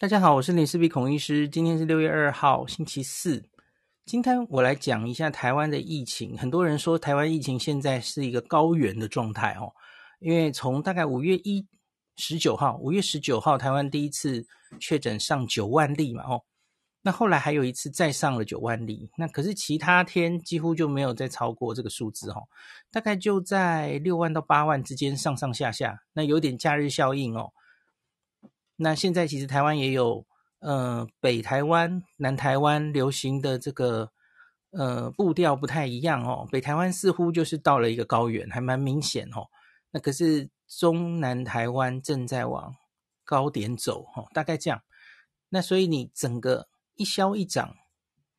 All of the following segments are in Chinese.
大家好，我是林世璧孔医师。今天是六月二号，星期四。今天我来讲一下台湾的疫情。很多人说台湾疫情现在是一个高原的状态哦，因为从大概五月一十九号，五月十九号台湾第一次确诊上九万例嘛哦，那后来还有一次再上了九万例，那可是其他天几乎就没有再超过这个数字哦，大概就在六万到八万之间上上下下，那有点假日效应哦。那现在其实台湾也有，呃，北台湾、南台湾流行的这个，呃，步调不太一样哦。北台湾似乎就是到了一个高原，还蛮明显哦。那可是中南台湾正在往高点走哦，大概这样。那所以你整个一消一长，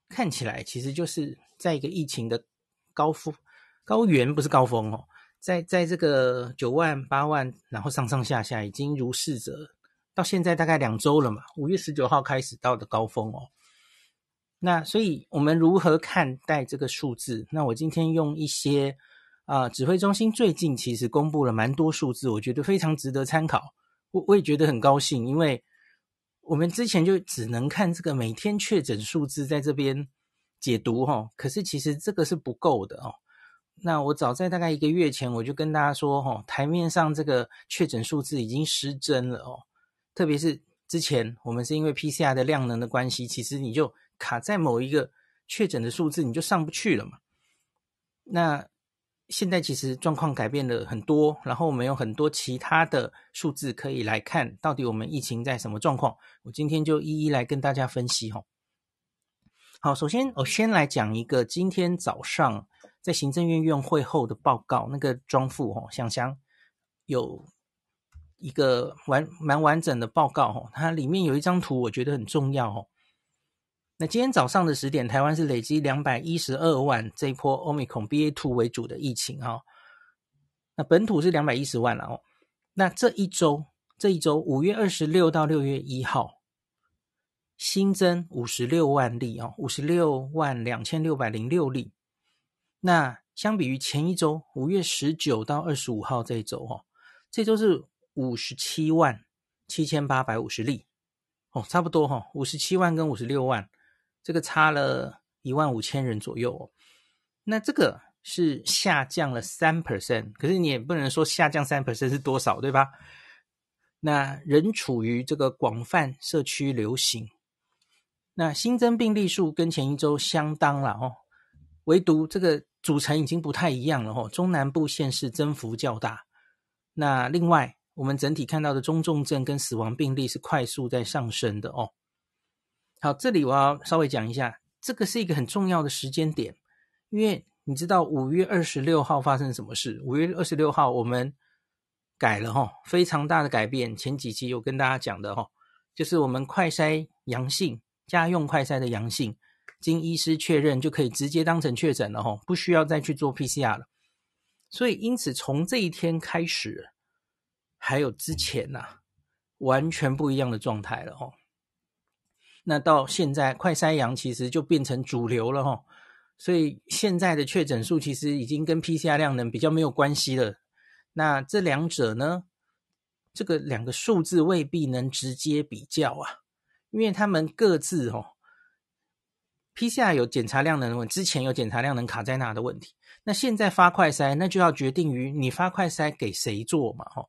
看起来其实就是在一个疫情的高峰，高原不是高峰哦，在在这个九万、八万，然后上上下下已经如是者。到现在大概两周了嘛，五月十九号开始到的高峰哦。那所以我们如何看待这个数字？那我今天用一些啊、指挥中心最近其实公布了蛮多数字，我觉得非常值得参考。我我也觉得很高兴，因为我们之前就只能看这个每天确诊数字在这边解读哈、哦，可是其实这个是不够的哦。那我早在大概一个月前我就跟大家说哈、哦，台面上这个确诊数字已经失真了哦。特别是之前我们是因为 PCR 的量能的关系，其实你就卡在某一个确诊的数字，你就上不去了嘛。那现在其实状况改变了很多，然后我们有很多其他的数字可以来看到底我们疫情在什么状况。我今天就一一来跟大家分析哈。好，首先我先来讲一个今天早上在行政院院会后的报告，那个庄副哈想想有。一个完蛮完整的报告哦，它里面有一张图，我觉得很重要哦。那今天早上的十点，台湾是累积两百一十二万这一波 Omicron BA.2 为主的疫情哈。那本土是两百一十万了哦。那这一周，这一周五月二十六到六月一号新增五十六万例哦，五十六万两千六百零六例。那相比于前一周五月十九到二十五号这一周哦，这周是。五十七万七千八百五十例，哦，差不多哈、哦，五十七万跟五十六万，这个差了一万五千人左右哦。那这个是下降了三 percent，可是你也不能说下降三 percent 是多少，对吧？那仍处于这个广泛社区流行。那新增病例数跟前一周相当了哦，唯独这个组成已经不太一样了哦，中南部县市增幅较大。那另外。我们整体看到的中重症跟死亡病例是快速在上升的哦。好，这里我要稍微讲一下，这个是一个很重要的时间点，因为你知道五月二十六号发生什么事？五月二十六号我们改了哈，非常大的改变。前几期有跟大家讲的哈，就是我们快筛阳性，家用快筛的阳性，经医师确认就可以直接当成确诊了哈，不需要再去做 PCR 了。所以因此从这一天开始。还有之前呐、完全不一样的状态了哦。那到现在快筛阳其实就变成主流了哈，所以现在的确诊数其实已经跟 PCR 量能比较没有关系了。那这两者呢，这个两个数字未必能直接比较啊，因为他们各自哦，PCR 有检查量能问题，之前有检查量能卡在那的问题，那现在发快筛，那就要决定于你发快筛给谁做嘛，哈。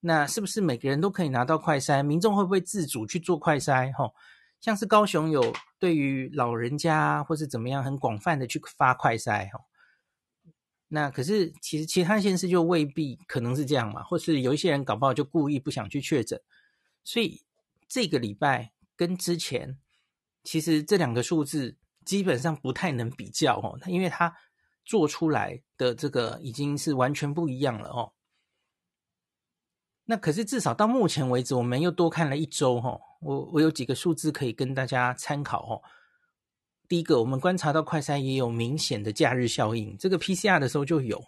那是不是每个人都可以拿到快筛？民众会不会自主去做快筛？哦，像是高雄有对于老人家或是怎么样很广泛的去发快筛，哦。那可是其实其他县市就未必可能是这样嘛，或是有一些人搞不好就故意不想去确诊，所以这个礼拜跟之前其实这两个数字基本上不太能比较哦，因为它做出来的这个已经是完全不一样了哦。那可是至少到目前为止，我们又多看了一周哈。我我有几个数字可以跟大家参考哦。第一个，我们观察到快筛也有明显的假日效应，这个 PCR 的时候就有。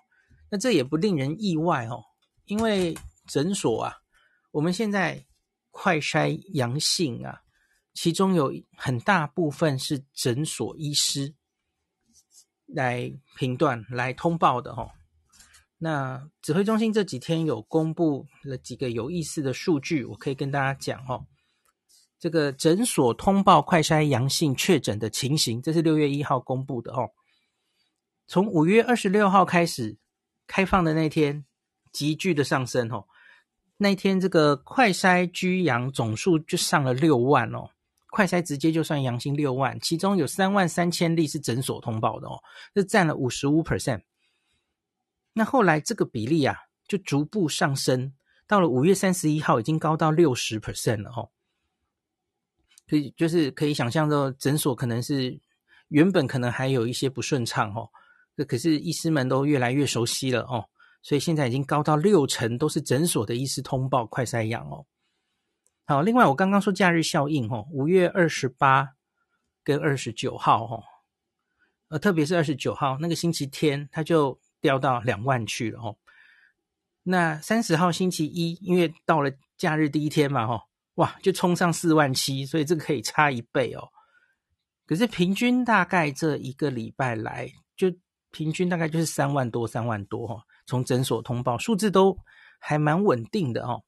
那这也不令人意外哦，因为诊所啊，我们现在快筛阳性啊，其中有很大部分是诊所医师来评断、来通报的哈。那指挥中心这几天有公布了几个有意思的数据，我可以跟大家讲哦。这个诊所通报快筛阳性确诊的情形，这是六月一号公布的哦。从五月二十六号开始开放的那天，急剧的上升哦。那天这个快筛居阳总数就上了六万哦，快筛直接就算阳性六万，其中有三万三千例是诊所通报的哦，这占了五十五 percent。那后来这个比例啊，就逐步上升，到了五月三十一号已经高到六十 percent 了哦。所以就是可以想象到，诊所可能是原本可能还有一些不顺畅哦，这可是医师们都越来越熟悉了哦。所以现在已经高到六成都是诊所的医师通报快筛阳哦。好，另外我刚刚说假日效应哦，五月二十八跟二十九号哦，呃，特别是二十九号那个星期天，他就掉到两万去了哦。那三十号星期一，因为到了假日第一天嘛，哦，哇，就冲上四万七，所以这个可以差一倍哦。可是平均大概这一个礼拜来，就平均大概就是三万多，三万多哦。从诊所通报数字都还蛮稳定的哦，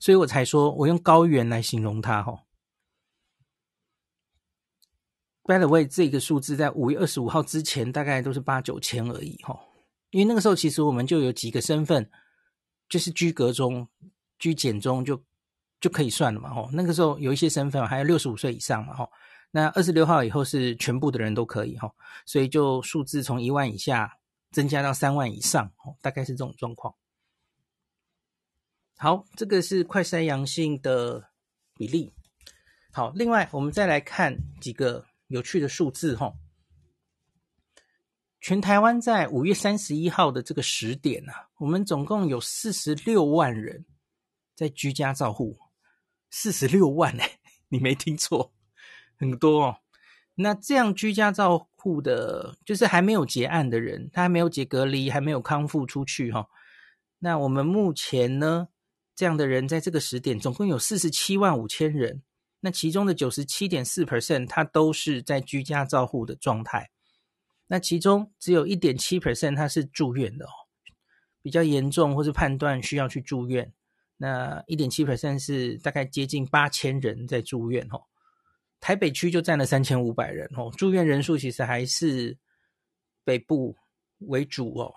所以我才说我用高原来形容它哦。By the way，这个数字在五月二十五号之前大概都是八九千而已哈，因为那个时候其实我们就有几个身份，就是居隔中、居检中就就可以算了嘛哈。那个时候有一些身份还有六十五岁以上嘛哈，那二十六号以后是全部的人都可以哈，所以就数字从一万以下。增加到三万以上，哦，大概是这种状况。好，这个是快筛阳性的比例。好，另外我们再来看几个有趣的数字，哈。全台湾在五月三十一号的这个时点啊，我们总共有四十六万人在居家照护，四十六万哎，你没听错，很多哦。那这样居家照护的，就是还没有结案的人，他还没有解隔离，还没有康复出去哈。那我们目前呢，这样的人在这个时点总共有四十七万五千人，那其中的九十七点四 percent，他都是在居家照护的状态。那其中只有一点七 percent，他是住院的哦，比较严重或是判断需要去住院。那一点七 percent 是大概接近八千人在住院哦。台北区就占了三千五百人哦，住院人数其实还是北部为主哦。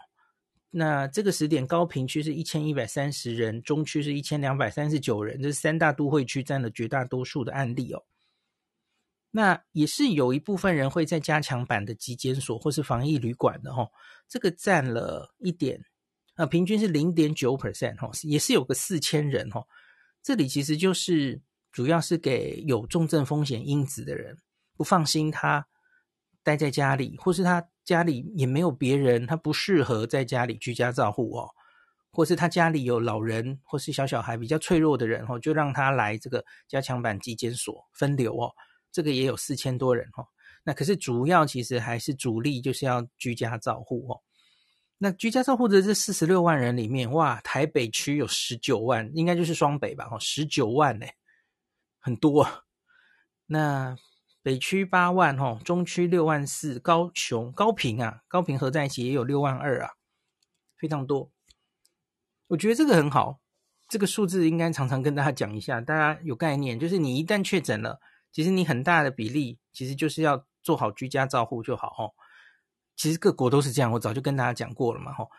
那这个时点，高屏区是一千一百三十人，中区是一千两百三十九人，这是三大都会区占了绝大多数的案例哦。那也是有一部分人会在加强版的急检所或是防疫旅馆的哦，这个占了一点，呃，平均是零点九 percent 哦，也是有个四千人哦。这里其实就是。主要是给有重症风险因子的人不放心，他待在家里，或是他家里也没有别人，他不适合在家里居家照护哦，或是他家里有老人或是小小孩比较脆弱的人哦，就让他来这个加强版急检所分流哦，这个也有四千多人哦。那可是主要其实还是主力就是要居家照护哦。那居家照护的这四十六万人里面，哇，台北区有十九万，应该就是双北吧？哦，十九万呢。很多，那北区八万哈，中区六万四，高雄高平啊，高平合在一起也有六万二啊，非常多。我觉得这个很好，这个数字应该常常跟大家讲一下，大家有概念。就是你一旦确诊了，其实你很大的比例其实就是要做好居家照护就好哦。其实各国都是这样，我早就跟大家讲过了嘛吼。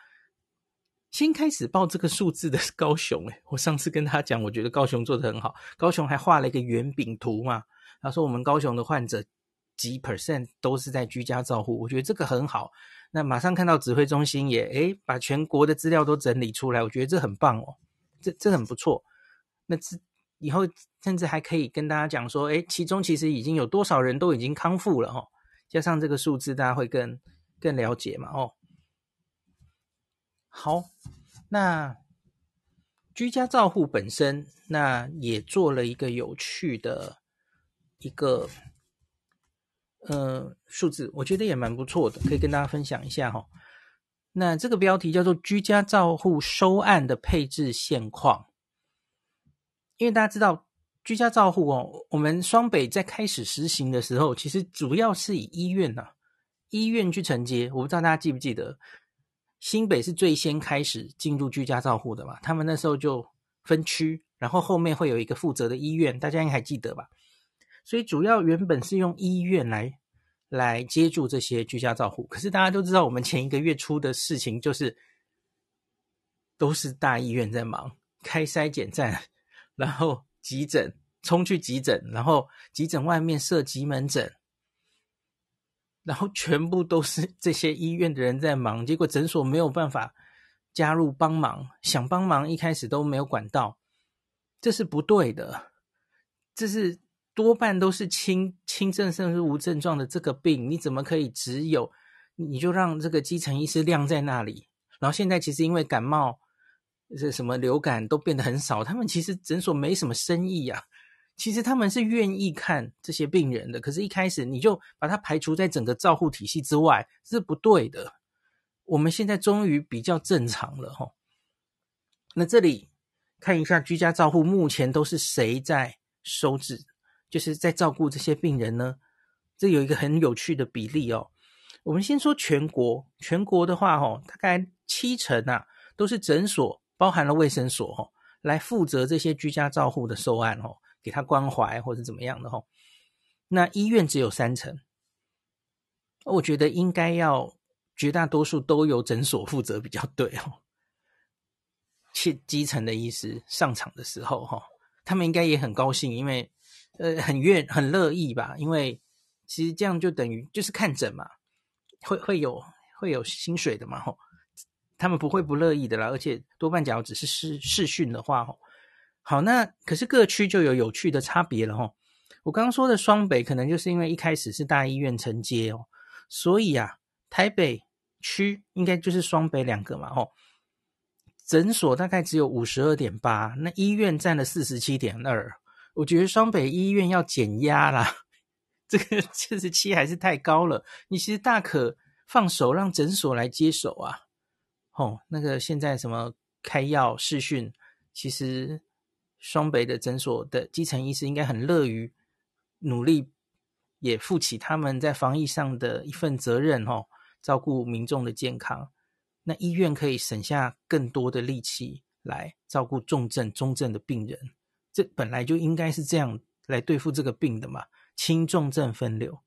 先开始报这个数字的是高雄，诶，我上次跟他讲，我觉得高雄做得很好，高雄还画了一个圆饼图嘛，他说我们高雄的患者几 percent 都是在居家照护，我觉得这个很好。那马上看到指挥中心也诶把全国的资料都整理出来，我觉得这很棒哦，这这很不错。那这以后甚至还可以跟大家讲说，诶，其中其实已经有多少人都已经康复了哦，加上这个数字，大家会更更了解嘛，哦。好，那居家照护本身，那也做了一个有趣的一个呃数字，我觉得也蛮不错的，可以跟大家分享一下哈。那这个标题叫做“居家照护收案的配置现况”，因为大家知道居家照护哦，我们双北在开始实行的时候，其实主要是以医院呐、啊，医院去承接，我不知道大家记不记得。新北是最先开始进入居家照护的嘛？他们那时候就分区然后后面会有一个负责的医院，大家应该还记得吧？所以主要原本是用医院来来接住这些居家照护，可是大家都知道，我们前一个月出的事情就是都是大医院在忙，开筛检站，然后急诊冲去急诊，然后急诊外面设急门诊，然后全部都是 这些医院的人在忙，结果诊所没有办法加入帮忙，想帮忙一开始都没有管道。这是不对的，这是多半都是轻轻症甚至无症状的这个病，你怎么可以只有你就让这个基层医师晾在那里？然后现在其实因为感冒，这什么流感都变得很少，他们其实诊所没什么生意呀。其实他们是愿意看这些病人的，可是一开始你就把它排除在整个照护体系之外，是不对的。我们现在终于比较正常了齁。那这里。看一下居家照护目前都是谁在收治，就是在照顾这些病人呢？这有一个很有趣的比例哦。我们先说全国，全国的话哦，大概七成啊都是诊所，包含了卫生所哦，来负责这些居家照护的受案哦，给他关怀或者怎么样的哦。那医院只有三成，我觉得应该要绝大多数都由诊所负责比较对哦。去基层的医师上场的时候，哈，他们应该也很高兴，因为呃很愿很乐意吧，因为其实这样就等于就是看诊嘛，会会有会有薪水的嘛，吼，他们不会不乐意的啦，而且多半假如只是试试训的话，吼，好，那可是各区就有有趣的差别了，吼，我刚刚说的双北可能就是因为一开始是大医院承接哦，所以啊，台北区应该就是双北两个嘛，吼。诊所大概只有五十二点八，那医院占了四十七点二。我觉得双北医院要减压啦，这个四十七还是太高了。你其实大可放手让诊所来接手啊。哦，那个现在什么开药试训，其实双北的诊所的基层医师应该很乐于努力，也负起他们在防疫上的一份责任哦，照顾民众的健康。那医院可以省下更多的力气来照顾重症、中症的病人，这本来就应该是这样来对付这个病的嘛，轻重症分流。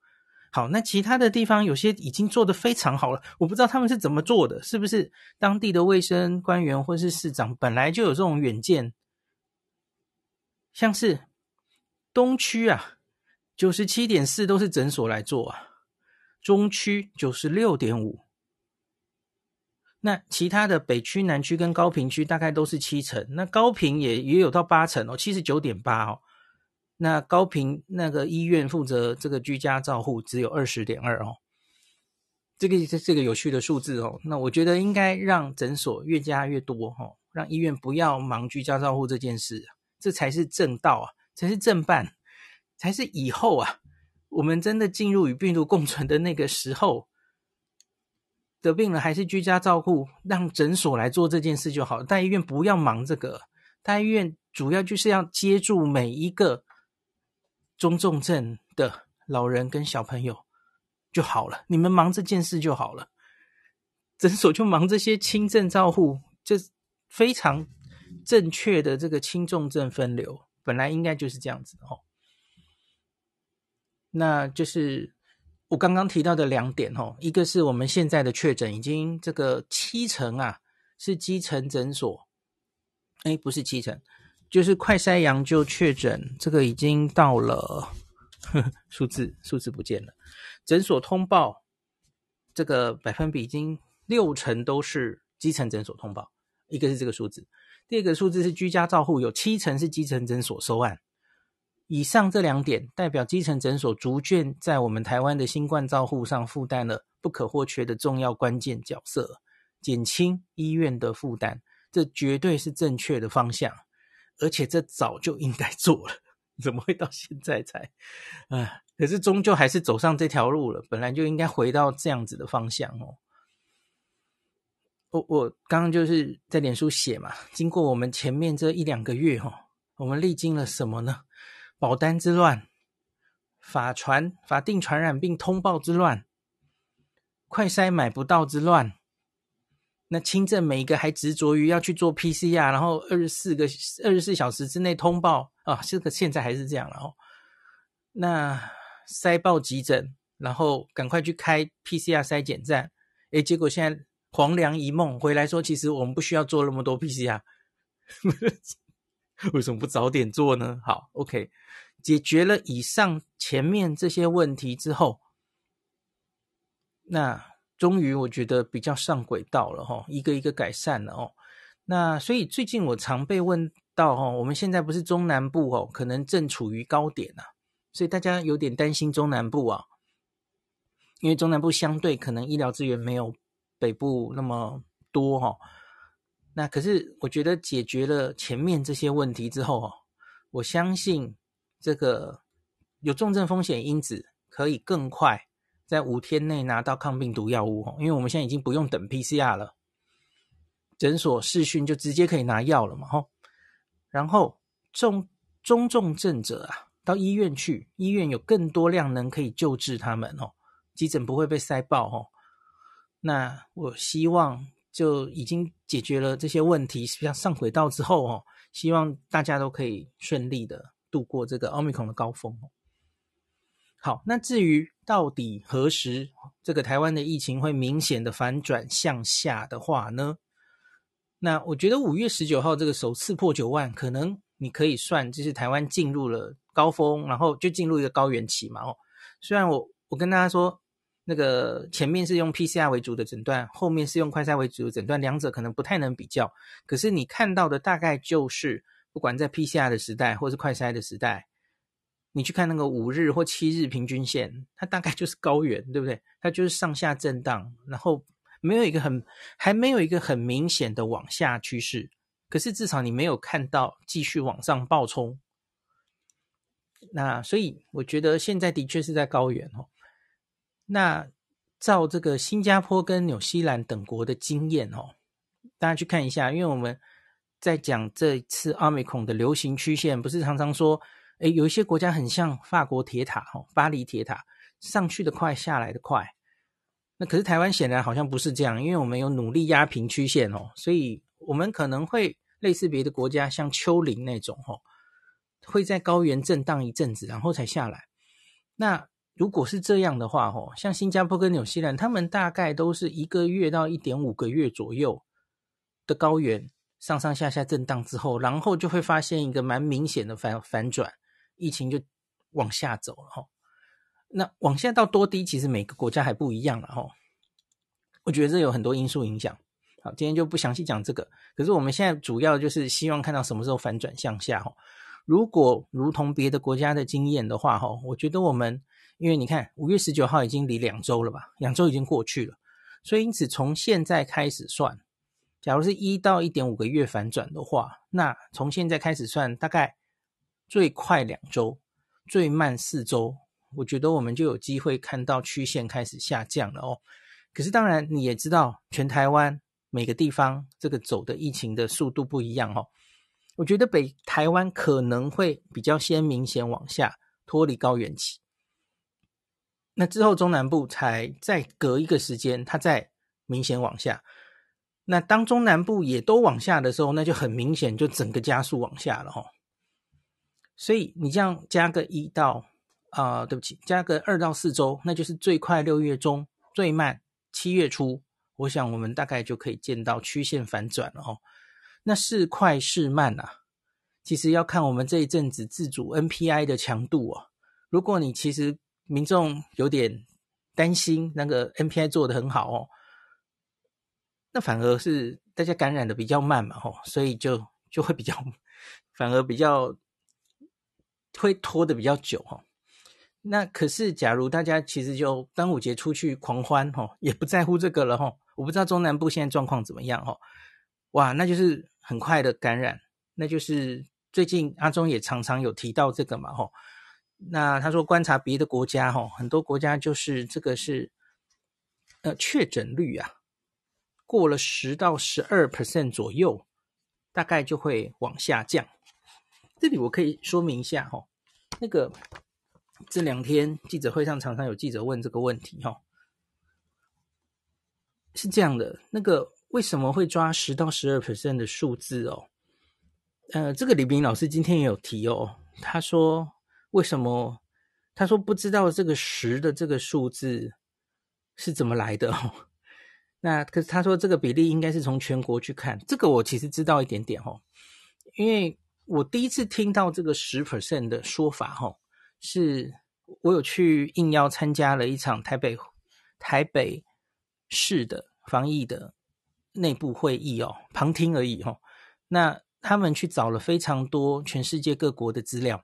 好，那其他的地方有些已经做得非常好了，我不知道他们是怎么做的，是不是当地的卫生官员或是市长本来就有这种远见？像是东区啊，九十七点四都是诊所来做啊，中区九十六点五。那其他的北区、南区跟高平区大概都是七成，那高平也也有到八成哦，七十九点八哦。那高平那个医院负责这个居家照护只有二十点二哦，这个这这个有趣的数字哦。那我觉得应该让诊所越加越多哦，让医院不要忙居家照护这件事，这才是正道啊，才是正办，才是以后啊，我们真的进入与病毒共存的那个时候。得病了还是居家照顾，让诊所来做这件事就好。大医院不要忙这个，大医院主要就是要接住每一个中重症的老人跟小朋友就好了。你们忙这件事就好了，诊所就忙这些轻症照护，这非常正确的这个轻重症分流，本来应该就是这样子的哦。那就是。我刚刚提到的两点哦，一个是我们现在的确诊已经这个七成啊，是基层诊所，哎，不是七成，就是快筛阳就确诊，这个已经到了呵 呵数字，数字不见了，诊所通报这个百分比已经六成都是基层诊所通报，一个是这个数字，第二个数字是居家照护有七成是基层诊所收案。以上这两点代表基层诊所逐渐在我们台湾的新冠照护上负担了不可或缺的重要关键角色，减轻医院的负担，这绝对是正确的方向，而且这早就应该做了，怎么会到现在才？唉，可是终究还是走上这条路了，本来就应该回到这样子的方向哦。我我刚刚就是在脸书写嘛，经过我们前面这一两个月哦，我们历经了什么呢？保单之乱，法传法定传染病通报之乱，快筛买不到之乱，那轻症每一个还执着于要去做 PCR，然后二十四个二十四小时之内通报啊，这个现在还是这样了哦。那塞爆急诊，然后赶快去开 PCR 筛检站，诶，结果现在黄粱一梦回来说，其实我们不需要做那么多 PCR，为什么不早点做呢？好，OK，解决了以上前面这些问题之后。那终于我觉得比较上轨道了哈，一个一个改善了哦。那所以最近我常被问到哦，我们现在不是中南部哦，可能正处于高点呐，所以大家有点担心中南部啊，因为中南部相对可能医疗资源没有北部那么多哈。那可是我觉得解决了前面这些问题之后哦，我相信这个有重症风险因子可以更快。在五天内拿到抗病毒药物，因为我们现在已经不用等 PCR 了，诊所视讯就直接可以拿药了嘛，吼。然后重中重症者啊，到医院去，医院有更多量能可以救治他们哦，急诊不会被塞爆哦。那我希望就已经解决了这些问题，实际上上轨道之后哦，希望大家都可以顺利的度过这个奥密克戎的高峰。好，那至于到底何时这个台湾的疫情会明显的反转向下的话呢？那我觉得五月十九号这个首次破九万，可能你可以算就是台湾进入了高峰，然后就进入一个高原期嘛。哦，虽然我我跟大家说，那个前面是用 PCR 为主的诊断，后面是用快筛为主的诊断，两者可能不太能比较。可是你看到的大概就是，不管在 PCR 的时代，或是快筛的时代。你去看那个五日或七日平均线，它大概就是高原，对不对？它就是上下震荡，然后没有一个很，还没有一个很明显的往下趋势。可是至少你没有看到继续往上暴冲。那所以我觉得现在的确是在高原哦。那照这个新加坡跟纽西兰等国的经验哦，大家去看一下，因为我们在讲这次奥密克戎的流行曲线，不是常常说。诶，有一些国家很像法国铁塔，哦，巴黎铁塔，上去的快，下来的快。那可是台湾显然好像不是这样，因为我们有努力压平曲线哦，所以我们可能会类似别的国家，像丘陵那种哦，会在高原震荡一阵子，然后才下来。那如果是这样的话，哦，像新加坡跟纽西兰，他们大概都是一个月到一点五个月左右的高原上上下下震荡之后，然后就会发现一个蛮明显的反反转。疫情就往下走了哈，那往下到多低，其实每个国家还不一样了哈。我觉得这有很多因素影响。好，今天就不详细讲这个。可是我们现在主要就是希望看到什么时候反转向下哈。如果如同别的国家的经验的话哈，我觉得我们因为你看五月十九号已经离两周了吧，两周已经过去了，所以因此从现在开始算，假如是一到一点五个月反转的话，那从现在开始算大概。最快两周，最慢四周，我觉得我们就有机会看到曲线开始下降了哦。可是当然你也知道，全台湾每个地方这个走的疫情的速度不一样哦。我觉得北台湾可能会比较先明显往下脱离高原期，那之后中南部才再隔一个时间，它再明显往下。那当中南部也都往下的时候，那就很明显就整个加速往下了哦。所以你这样加个一到啊、呃，对不起，加个二到四周，那就是最快六月中，最慢七月初。我想我们大概就可以见到曲线反转了哦。那是快是慢啊？其实要看我们这一阵子自主 NPI 的强度哦。如果你其实民众有点担心那个 NPI 做得很好哦，那反而是大家感染的比较慢嘛，吼，所以就就会比较反而比较。会拖得比较久哈，那可是假如大家其实就端午节出去狂欢哈，也不在乎这个了哈。我不知道中南部现在状况怎么样哈，哇，那就是很快的感染，那就是最近阿中也常常有提到这个嘛哈。那他说观察别的国家哈，很多国家就是这个是呃确诊率啊，过了十到十二 percent 左右，大概就会往下降。这里我可以说明一下哈，那个这两天记者会上常常有记者问这个问题哈，是这样的，那个为什么会抓十到十二 percent 的数字哦？呃，这个李斌老师今天也有提哦，他说为什么？他说不知道这个十的这个数字是怎么来的哦。那可是他说这个比例应该是从全国去看，这个我其实知道一点点哦，因为我第一次听到这个十 percent 的说法哦，是我有去应邀参加了一场台北台北市的防疫的内部会议哦，旁听而已哦。那他们去找了非常多全世界各国的资料，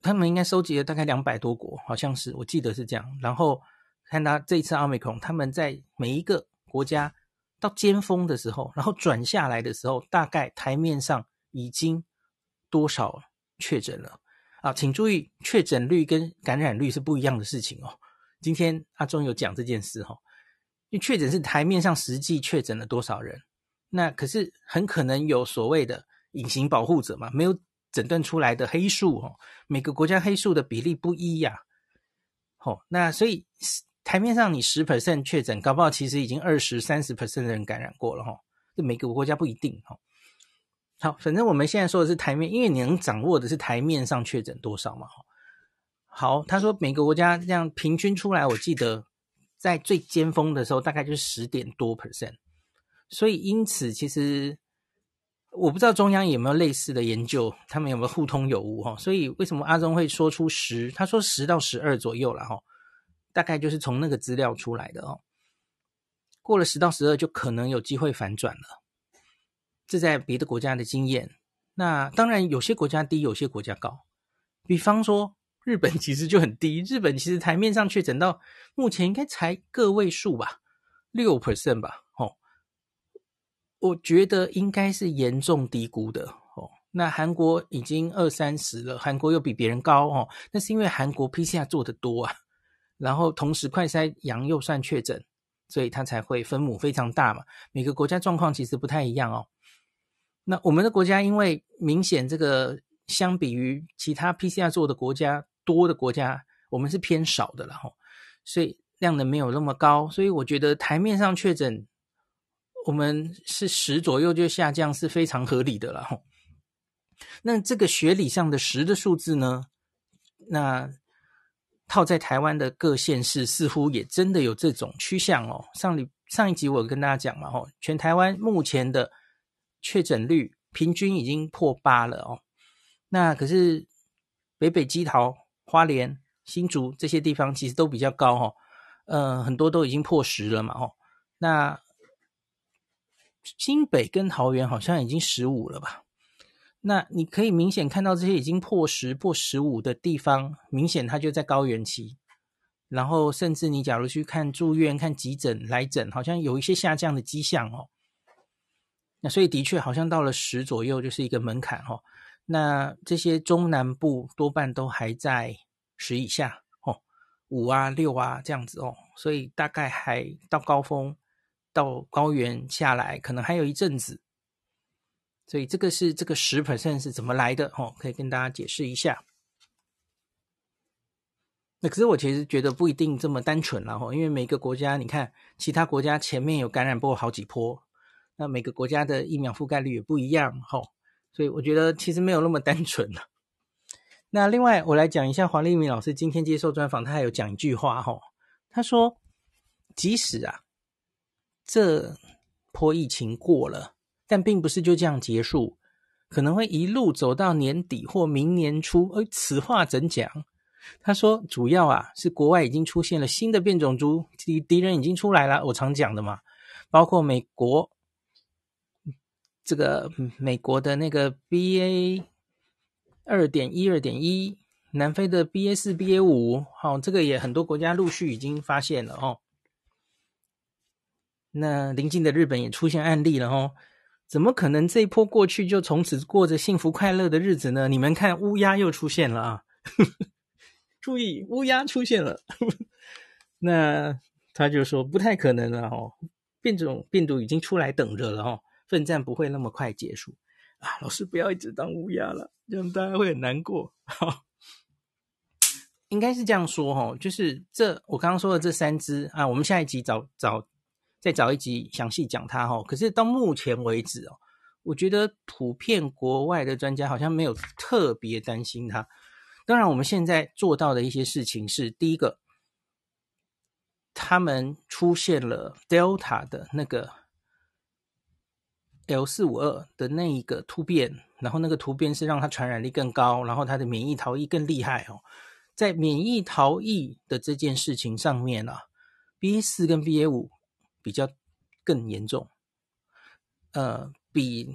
他们应该收集了大概两百多国，好像是我记得是这样。然后看他这一次奥密克戎，他们在每一个国家到尖峰的时候，然后转下来的时候，大概台面上已经多少确诊了啊？请注意，确诊率跟感染率是不一样的事情哦。今天阿中有讲这件事哦。因为确诊是台面上实际确诊了多少人，那可是很可能有所谓的隐形保护者嘛，没有诊断出来的黑数哦，每个国家黑数的比例不一呀，哦，那所以台面上你十 percent 确诊，搞不好其实已经二十三十 percent 的人感染过了哈，这每个国家不一定哈。好，反正我们现在说的是台面，因为你能掌握的是台面上确诊多少嘛。好，他说每个国家这样平均出来，我记得。在最尖峰的时候，大概就是十点多 percent，所以因此其实我不知道中央有没有类似的研究，他们有没有互通有无哈？所以为什么阿中会说出十？他说十到十二左右了哈，大概就是从那个资料出来的哦。过了十到十二就可能有机会反转了，这在别的国家的经验。那当然有些国家低，有些国家高，比方说。日本其实就很低，日本其实台面上确诊到目前应该才个位数吧，六 percent 吧，我觉得应该是严重低估的哦。那韩国已经二三十了，韩国又比别人高哦，那是因为韩国 PCR 做得多啊，然后同时快筛阳又算确诊，所以它才会分母非常大嘛。每个国家状况其实不太一样哦。那我们的国家因为明显这个相比于其他 PCR 做的国家。多的国家，我们是偏少的了哈，所以量能没有那么高，所以我觉得台面上确诊，我们是十左右就下降是非常合理的了哈。那这个学理上的十的数字呢，那套在台湾的各县市，似乎也真的有这种趋向哦。上里上一集我跟大家讲嘛，哈，全台湾目前的确诊率平均已经破八了哦。那可是北北基桃。花莲、新竹这些地方其实都比较高哈，呃，很多都已经破十了嘛哈。那新北跟桃园好像已经十五了吧？那你可以明显看到这些已经破十、破十五的地方，明显它就在高原期。然后甚至你假如去看住院、看急诊、来诊，好像有一些下降的迹象哦。那所以的确好像到了十左右就是一个门槛哦。那这些中南部多半都还在十以下哦，五啊六啊这样子哦，所以大概还到高峰，到高原下来可能还有一阵子，所以这个是这个十 percent 是怎么来的哦？可以跟大家解释一下。那可是我其实觉得不一定这么单纯了哦，因为每个国家你看，其他国家前面有感染过好几波，那每个国家的疫苗覆盖率也不一样哦。所以我觉得其实没有那么单纯了。那另外，我来讲一下黄立明老师今天接受专访，他还有讲一句话哈，他说：“即使啊，这波疫情过了，但并不是就这样结束，可能会一路走到年底或明年初。而此话怎讲？他说，主要啊是国外已经出现了新的变种株，敌敌人已经出来了。我常讲的嘛，包括美国。”这个美国的那个 BA 二点一、二点一，南非的 BA 四、BA 五，好，这个也很多国家陆续已经发现了哦。那邻近的日本也出现案例了哦。怎么可能这一波过去就从此过着幸福快乐的日子呢？你们看乌鸦又出现了啊！注意，乌鸦出现了。那他就说不太可能了哦，变种病毒已经出来等着了哦。奋战不会那么快结束啊！老师不要一直当乌鸦了，这样大家会很难过。好，应该是这样说哈，就是这我刚刚说的这三只啊，我们下一集找找再找一集详细讲它哈。可是到目前为止哦，我觉得普遍国外的专家好像没有特别担心它。当然，我们现在做到的一些事情是：第一个，他们出现了 Delta 的那个 L 四五二的那一个突变，然后那个突变是让它传染力更高，然后它的免疫逃逸更厉害哦。在免疫逃逸的这件事情上面啊，BA 四跟 BA 五比较更严重，呃，比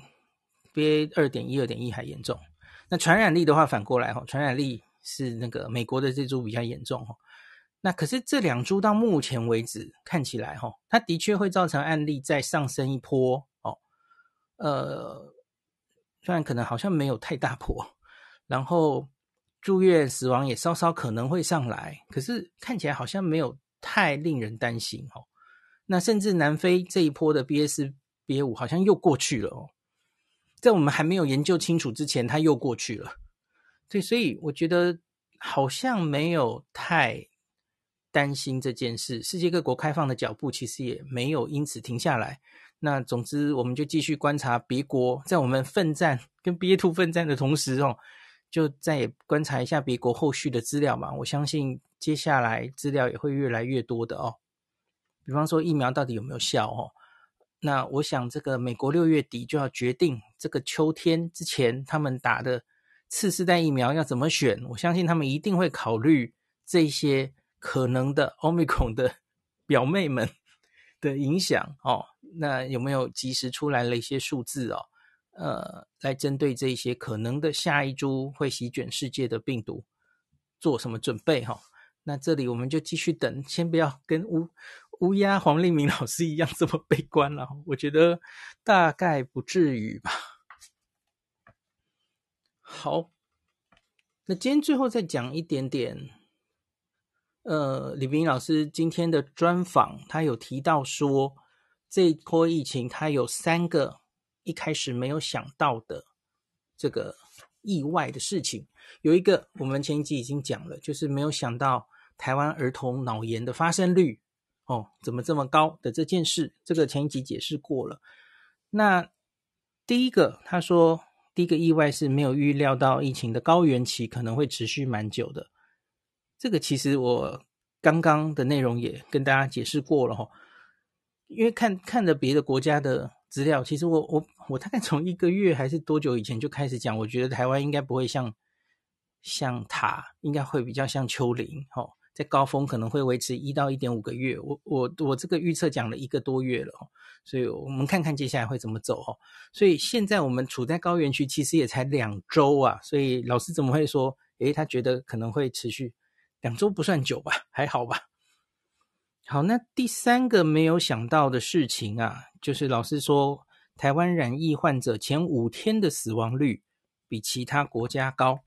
BA 二点一、二点一还严重。那传染力的话，反过来哈，传染力是那个美国的这株比较严重哈。那可是这两株到目前为止看起来哈，它的确会造成案例再上升一波哦。呃，虽然可能好像没有太大波，然后住院死亡也稍稍可能会上来，可是看起来好像没有太令人担心哦。那甚至南非这一波的 bsba 五好像又过去了哦。在我们还没有研究清楚之前，它又过去了。对，所以我觉得好像没有太担心这件事。世界各国开放的脚步其实也没有因此停下来。那总之，我们就继续观察别国，在我们奋战跟 BA.2 奋战的同时哦，就再观察一下别国后续的资料嘛。我相信接下来资料也会越来越多的哦。比方说疫苗到底有没有效哦？那我想，这个美国六月底就要决定这个秋天之前他们打的次世代疫苗要怎么选。我相信他们一定会考虑这些可能的 Omicron 的 表妹们 的影响哦。那有没有及时出来了一些数字哦？呃，来针对这些可能的下一株会席卷世界的病毒做什么准备哈？那这里我们就继续等，先不要跟乌。乌鸦黄立明老师一样这么悲观了，我觉得大概不至于吧。好，那今天最后再讲一点点。呃，李冰老师今天的专访，他有提到说，这一波疫情他有三个一开始没有想到的这个意外的事情。有一个我们前一集已经讲了，就是没有想到台湾儿童脑炎的发生率。哦，怎么这么高的这件事？这个前一集解释过了。那第一个，他说第一个意外是没有预料到疫情的高原期可能会持续蛮久的。这个其实我刚刚的内容也跟大家解释过了哈。因为看看着别的国家的资料，其实我我我大概从一个月还是多久以前就开始讲，我觉得台湾应该不会像像塔，应该会比较像丘陵，哈。在高峰可能会维持一到一点五个月，我我我这个预测讲了一个多月了，所以我们看看接下来会怎么走哦。所以现在我们处在高原区，其实也才两周啊，所以老师怎么会说，诶，他觉得可能会持续两周不算久吧，还好吧。好，那第三个没有想到的事情啊，就是老师说台湾染疫患者前五天的死亡率比其他国家高。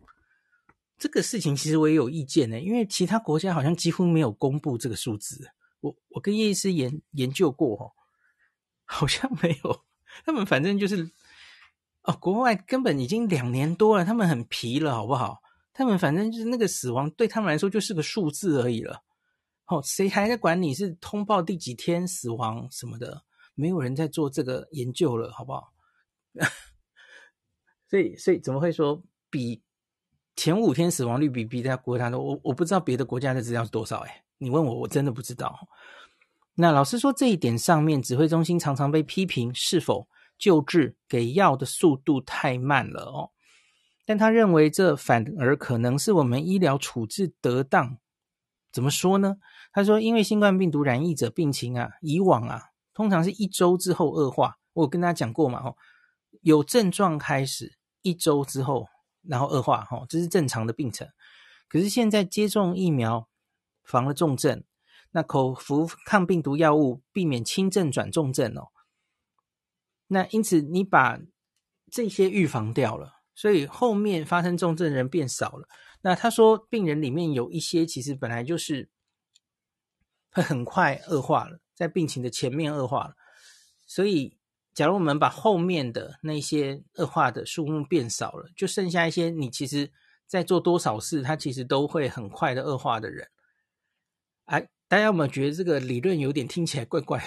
这个事情其实我也有意见呢，因为其他国家好像几乎没有公布这个数字。我我跟叶医师研研究过哦，好像没有。他们反正就是哦，国外根本已经两年多了，他们很皮了，好不好？他们反正就是那个死亡对他们来说就是个数字而已了。哦，谁还在管你是通报第几天死亡什么的？没有人在做这个研究了，好不好？所以所以怎么会说比？前五天死亡率比别的国家多，我我不知道别的国家的资料是多少诶，你问我我真的不知道。那老实说，这一点上面，指挥中心常常被批评是否救治给药的速度太慢了哦。但他认为这反而可能是我们医疗处置得当。怎么说呢？他说，因为新冠病毒染疫者病情啊，以往啊，通常是一周之后恶化。我跟大家讲过嘛，哦，有症状开始一周之后。然后恶化，哈，这是正常的病程。可是现在接种疫苗防了重症，那口服抗病毒药物避免轻症转重症哦。那因此你把这些预防掉了，所以后面发生重症的人变少了。那他说病人里面有一些其实本来就是会很快恶化了，在病情的前面恶化了，所以。假如我们把后面的那些恶化的数目变少了，就剩下一些你其实在做多少事，它其实都会很快的恶化的人。哎，大家有没有觉得这个理论有点听起来怪怪？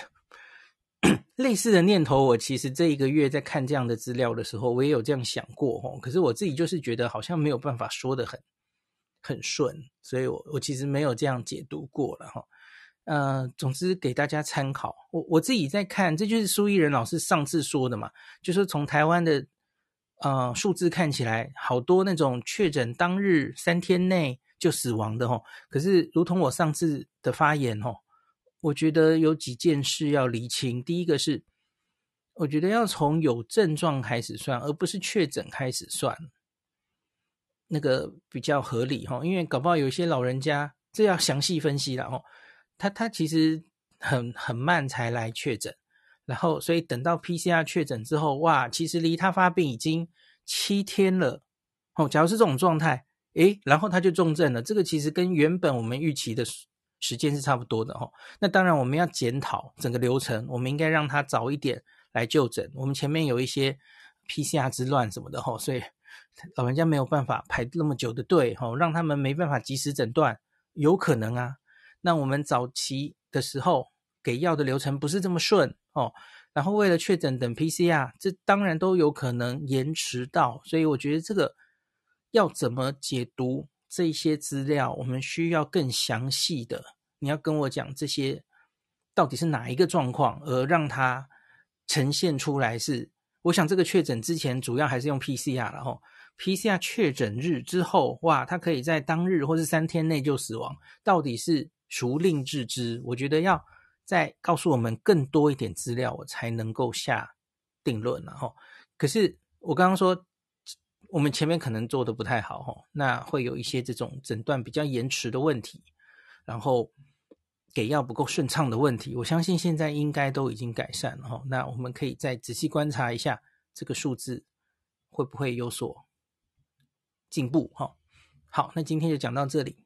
类似的念头，我其实这一个月在看这样的资料的时候，我也有这样想过哦。可是我自己就是觉得好像没有办法说得很很顺，所以我我其实没有这样解读过了哈。呃，总之给大家参考。我我自己在看，这就是苏奕仁老师上次说的嘛，就是从台湾的呃数字看起来，好多那种确诊当日三天内就死亡的哈。可是，如同我上次的发言哦。我觉得有几件事要厘清。第一个是，我觉得要从有症状开始算，而不是确诊开始算，那个比较合理哈。因为搞不好有一些老人家，这要详细分析了哦。他他其实很很慢才来确诊，然后所以等到 PCR 确诊之后，哇，其实离他发病已经七天了。哦，假如是这种状态，诶，然后他就重症了。这个其实跟原本我们预期的。时间是差不多的哈，那当然我们要检讨整个流程，我们应该让他早一点来就诊。我们前面有一些 PCR 之乱什么的哈，所以老人家没有办法排那么久的队哈，让他们没办法及时诊断，有可能啊。那我们早期的时候给药的流程不是这么顺哦，然后为了确诊等 PCR，这当然都有可能延迟到。所以我觉得这个要怎么解读？这些资料我们需要更详细的，你要跟我讲这些到底是哪一个状况，而让它呈现出来是，我想这个确诊之前主要还是用 PCR，然后 PCR 确诊日之后，哇，它可以在当日或是三天内就死亡，到底是孰令置之？我觉得要再告诉我们更多一点资料，我才能够下定论，然后，可是我刚刚说。我们前面可能做的不太好哈，那会有一些这种诊断比较延迟的问题，然后给药不够顺畅的问题，我相信现在应该都已经改善了哈。那我们可以再仔细观察一下这个数字会不会有所进步哈。好，那今天就讲到这里，